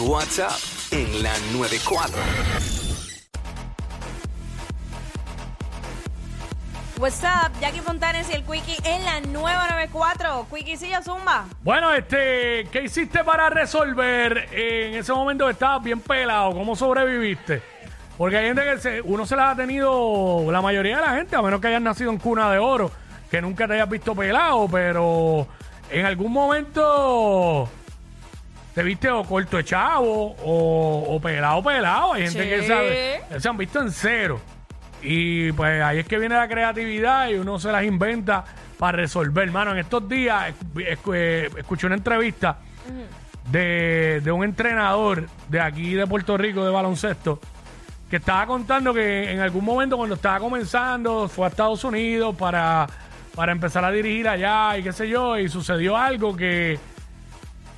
WhatsApp en la 94. What's up, Jackie Fontanes y el Quickie en la nueva 94. Quickiecillo Zumba. Bueno, este, ¿qué hiciste para resolver en ese momento que estabas bien pelado? ¿Cómo sobreviviste? Porque hay gente que se- uno se las ha tenido, la mayoría de la gente, a menos que hayas nacido en cuna de oro, que nunca te hayas visto pelado, pero en algún momento te viste o corto de chavo o, o pelado pelado. Hay gente Sí. que sabe, se han visto en cero. Y pues ahí es que viene la creatividad y uno se las inventa para resolver. Hermano, en estos días eh, escuché una entrevista de, de un entrenador de aquí de Puerto Rico de baloncesto que estaba contando que en algún momento cuando estaba comenzando fue a Estados Unidos para, para empezar a dirigir allá y qué sé yo, y sucedió algo que,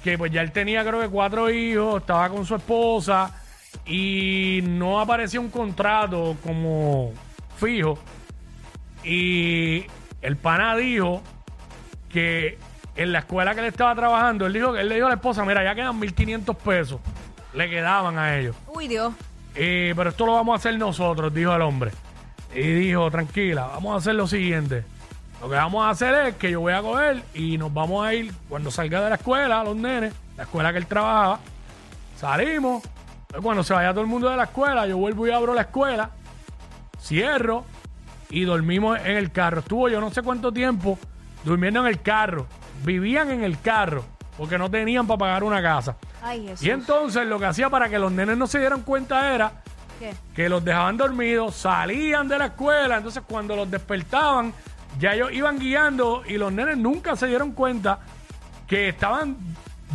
que pues ya él tenía creo que cuatro hijos, estaba con su esposa y no aparecía un contrato como fijo y el pana dijo que en la escuela que él estaba trabajando, él dijo él le dijo a la esposa, mira, ya quedan 1500 pesos, le quedaban a ellos. Uy, Dios. Eh, pero esto lo vamos a hacer nosotros, dijo el hombre. Y dijo, tranquila, vamos a hacer lo siguiente. Lo que vamos a hacer es que yo voy a coger y nos vamos a ir cuando salga de la escuela, los nenes, la escuela que él trabajaba. Salimos. Cuando se vaya todo el mundo de la escuela, yo vuelvo y abro la escuela, cierro y dormimos en el carro. Estuvo yo no sé cuánto tiempo durmiendo en el carro. Vivían en el carro porque no tenían para pagar una casa. Ay. Y entonces lo que hacía para que los nenes no se dieran cuenta era ¿Qué? que los dejaban dormidos, salían de la escuela, entonces cuando los despertaban, ya ellos iban guiando y los nenes nunca se dieron cuenta que estaban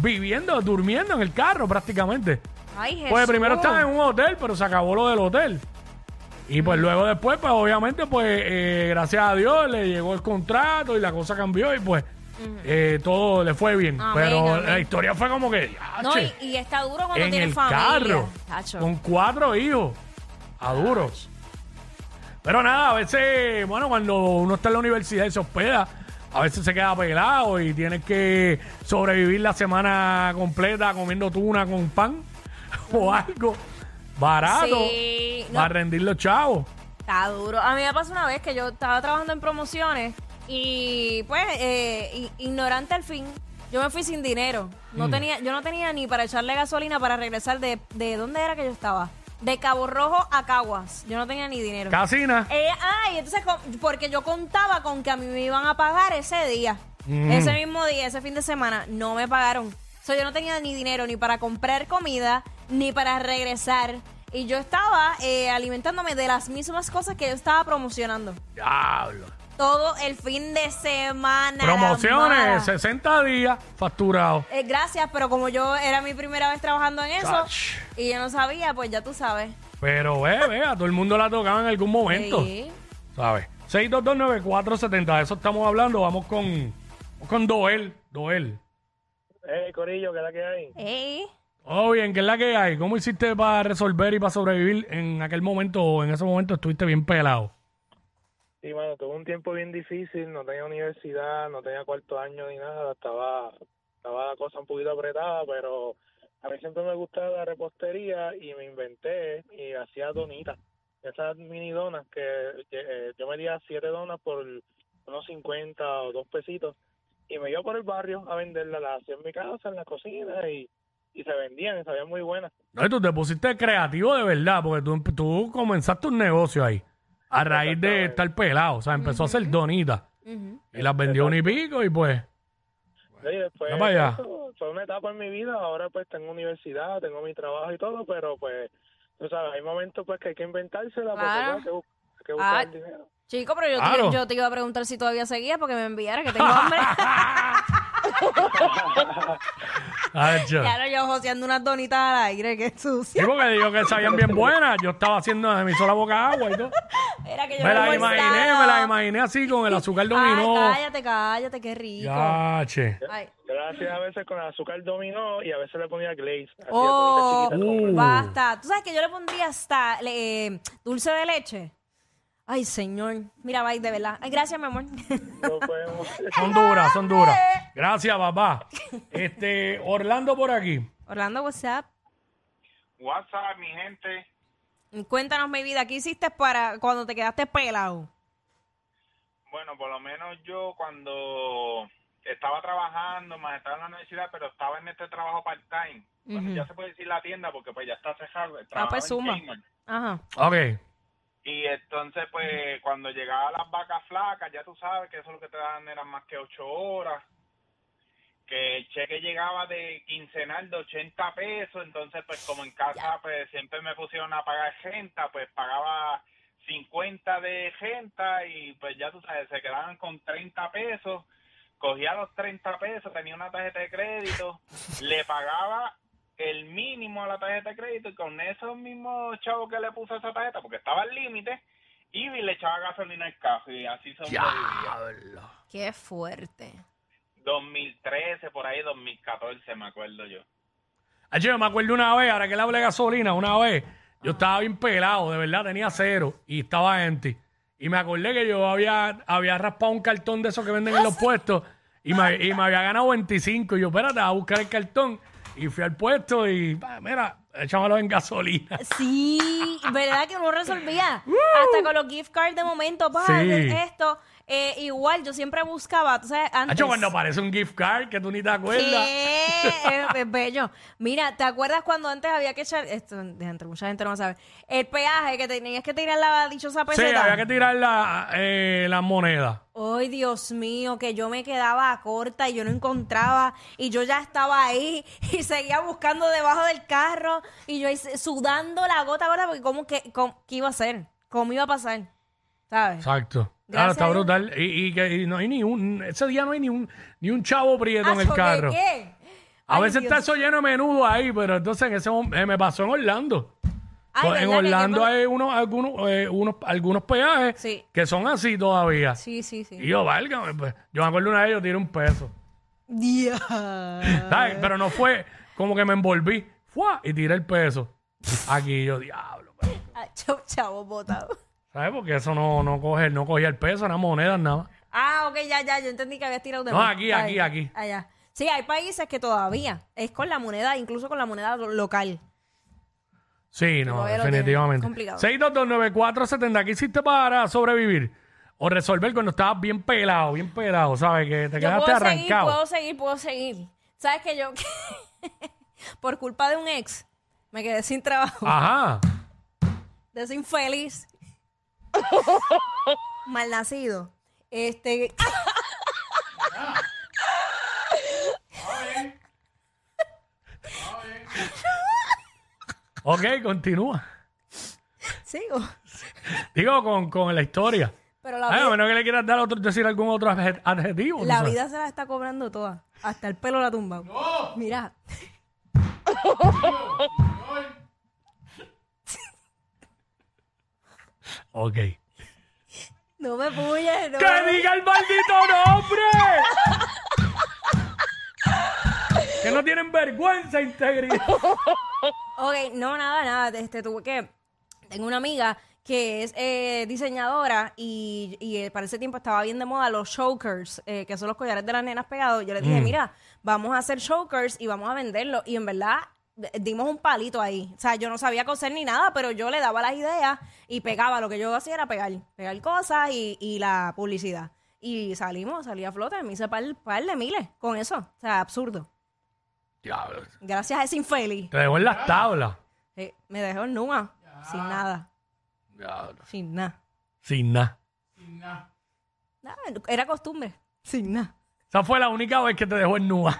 viviendo, durmiendo en el carro prácticamente. Ay, Jesús. Pues primero estaban en un hotel, pero se acabó lo del hotel. Y pues luego después, pues obviamente, pues eh, gracias a Dios le llegó el contrato y la cosa cambió y pues eh, todo le fue bien. Amén, pero amén. la historia fue como que... No, y, y está duro cuando en tiene el familia. carro Tacho. con cuatro hijos a duros. Pero nada, a veces, bueno, cuando uno está en la universidad y se hospeda, a veces se queda pelado y tienes que sobrevivir la semana completa comiendo tuna con pan o algo barato Sí, no. para rendir los chavos. Está duro. A mí me pasó una vez que yo estaba trabajando en promociones y pues eh, ignorante al fin, yo me fui sin dinero. No Mm. tenía, yo no tenía ni para echarle gasolina para regresar de, de dónde era que yo estaba. De Cabo Rojo a Caguas. Yo no tenía ni dinero. Casina. Eh, ah, y entonces, con- porque yo contaba con que a mí me iban a pagar ese día. Mm. Ese mismo día, ese fin de semana, no me pagaron. O sea, yo no tenía ni dinero ni para comprar comida, ni para regresar. Y yo estaba eh, alimentándome de las mismas cosas que yo estaba promocionando. Diablo. Todo el fin de semana. Promociones, mala. 60 días facturados. Eh, gracias, pero como yo era mi primera vez trabajando en eso Ach. y yo no sabía, pues ya tú sabes. Pero ve, ve, a todo el mundo la tocaba en algún momento. Sí. ¿Sabes? 6229470, de eso estamos hablando. Vamos con, con Doel. Doel. Hey, Corillo, ¿qué es la que hay? Ey. Oh, bien, ¿qué es la que hay? ¿Cómo hiciste para resolver y para sobrevivir en aquel momento o en ese momento estuviste bien pelado? Sí, mano, tuve un tiempo bien difícil, no tenía universidad, no tenía cuarto año ni nada, estaba, estaba la cosa un poquito apretada, pero a mí siempre me gustaba la repostería y me inventé y hacía donitas, esas mini donas que, eh, yo medía siete donas por unos 50 o dos pesitos y me iba por el barrio a venderlas, las hacía en mi casa, en la cocina y, y se vendían y sabían muy buenas. No, y tú te pusiste creativo de verdad, porque tú, tú comenzaste un negocio ahí. A raíz de estar pelado. O sea, empezó a hacer donitas. Ujú. Y las vendió un y pico y pues. Sí, después allá. eso fue una etapa en mi vida, ahora pues tengo universidad, tengo mi trabajo y todo, pero pues, tú sabes, hay momentos pues que hay que inventársela porque Claro. pues, hay que, hay que buscar Ah. el dinero. Chico, pero yo, Claro. te, yo te iba a preguntar si todavía seguía porque me enviara que tengo hambre. Hacho. claro, yo joseando unas donitas al aire, qué Sí, sucio. porque dijo que sabían bien buenas. Yo estaba haciendo, me hizo la boca agua y todo. Era que yo Me la imaginé, me la imaginé así con el azúcar dominó. Ay, cállate, cállate, qué rico. Ya, che. Ay, Yo la hacía a veces con azúcar dominó y a veces le ponía glaze. Oh, Uh. basta. Tú sabes que yo le pondría hasta le- eh, dulce de leche. Ay, señor. Mira, bye, de verdad. Ay, gracias, mi amor. no podemos- Son duras, son duras. Gracias, papá. Este, Orlando por aquí. Orlando, what's up? WhatsApp, mi gente. Cuéntanos, mi vida, ¿qué hiciste para cuando te quedaste pelado? Bueno, por lo menos yo cuando estaba trabajando, más estaba en la universidad, pero estaba en este trabajo part-time. Bueno, Ujú. ya se puede decir la tienda porque pues ya está cerrado. Ah, pues suma. Ajá. Ok. Y entonces, pues, cuando llegaba las vacas flacas, ya tú sabes que eso lo que te dan eran más que ocho horas. Que el cheque llegaba de quincenal de 80 pesos. Entonces, pues, como en casa, pues, siempre me pusieron a pagar renta, pues, pagaba 50 de renta y, pues, ya tú sabes, se quedaban con 30 pesos. Cogía los 30 pesos, tenía una tarjeta de crédito, le pagaba el mínimo a la tarjeta de crédito y con esos mismos chavos que le puse a esa tarjeta, porque estaba al límite, iba y le echaba gasolina al carro y así sobrevivía. Qué fuerte. 2013, por ahí 2014, me acuerdo yo. Ay, yo me acuerdo una vez, ahora que le hablé de gasolina, una vez, yo estaba bien pelado, de verdad, tenía cero y estaba empty. Y me acordé que yo había, había raspado un cartón de esos que venden en los puestos y me, y me había ganado 25. Y yo, espérate, a buscar el cartón. Y fui al puesto y, pa, mira, échamelo en gasolina. Sí, ¿verdad que uno resolvía? Hasta con los gift cards de momento, pa, Sí. esto. Eh, igual, yo siempre buscaba, tú sabes, antes... Hacho, cuando aparece un gift card que tú ni te acuerdas. ¿Qué? es, es bello. Mira, ¿te acuerdas cuando antes había que echar, esto entre mucha gente no sabe, el peaje que tenías que tirar la dichosa Sí, peseta? había que tirar la, eh, las monedas. Ay, Dios mío, que yo me quedaba corta y yo no encontraba y yo ya estaba ahí y seguía buscando debajo del carro y yo ahí sudando la gota a gota porque cómo que, cómo- qué iba a hacer, cómo iba a pasar, ¿sabes? Exacto. Claro, Gracias está a Dios. brutal. Y, y y no hay ni un, ese día no hay ni un, ni un chavo prieto en el ¿qué, carro. qué? A Ay, veces Dios. está eso lleno de menudo ahí, pero entonces en ese mom- eh, me pasó en Orlando. Ay, en ¿verdad que Orlando hay unos, algunos, eh, unos, algunos peajes Sí. que son así todavía. Sí, sí, Y sí. yo, válgame, pues, yo me acuerdo una vez, yo tiré un peso. Dios. ¿Sabes? Pero no fue como que me envolví. ¡Fua! Y tiré el peso. Aquí yo, diablo. Acho, chavo botado. ¿Sabes? Porque eso no, no, coge, no cogía el peso, eran monedas nada más. Ah, ok, ya, ya, yo entendí que habías tirado de No, más. aquí, Está aquí, bien. aquí. Allá. Sí, hay países que todavía es con la moneda, incluso con la moneda lo- local. Sí, no, Todavía lo definitivamente. complicado. 6229470, ¿qué hiciste para sobrevivir? O resolver cuando estabas bien pelado, bien pelado, ¿sabes? Que te Yo quedaste puedo seguir, arrancado. puedo seguir, puedo seguir. ¿Sabes que yo, por culpa de un ex, me quedé sin trabajo, Ajá. de ese infeliz, malnacido? Este, Ok, continúa. sigo. Digo, con, con la historia. Pero la Ay, a vida, menos que le quieras dar otro, decir algún otro adje- adjetivo. la vida se la está cobrando toda. Hasta el pelo la tumba. Mira, Ok. no me puyes. No ¡Que diga el maldito nombre! que no tienen vergüenza, integridad. Ok, no, nada, nada. Este, tuve que. Tengo una amiga que es eh, diseñadora y, y, eh, para ese tiempo estaba bien de moda los chokers, eh, que son los collares de las nenas pegados. Yo le dije, mira, vamos a hacer chokers y vamos a venderlos. Y en verdad dimos un palito ahí. O sea, yo no sabía coser ni nada, pero yo le daba las ideas y pegaba. Lo que yo hacía era pegar, pegar cosas y, y la publicidad. Y salimos, salí a flote, me hice par, par de miles con eso. O sea, absurdo. Diablo. Gracias a ese infeliz. Te dejó en las tablas. Sí, me dejó en nua, sin nada, Diablo. sin nada. Sin nada. Nada, Era costumbre, sin nada. Esa fue la única vez que te dejó en nua.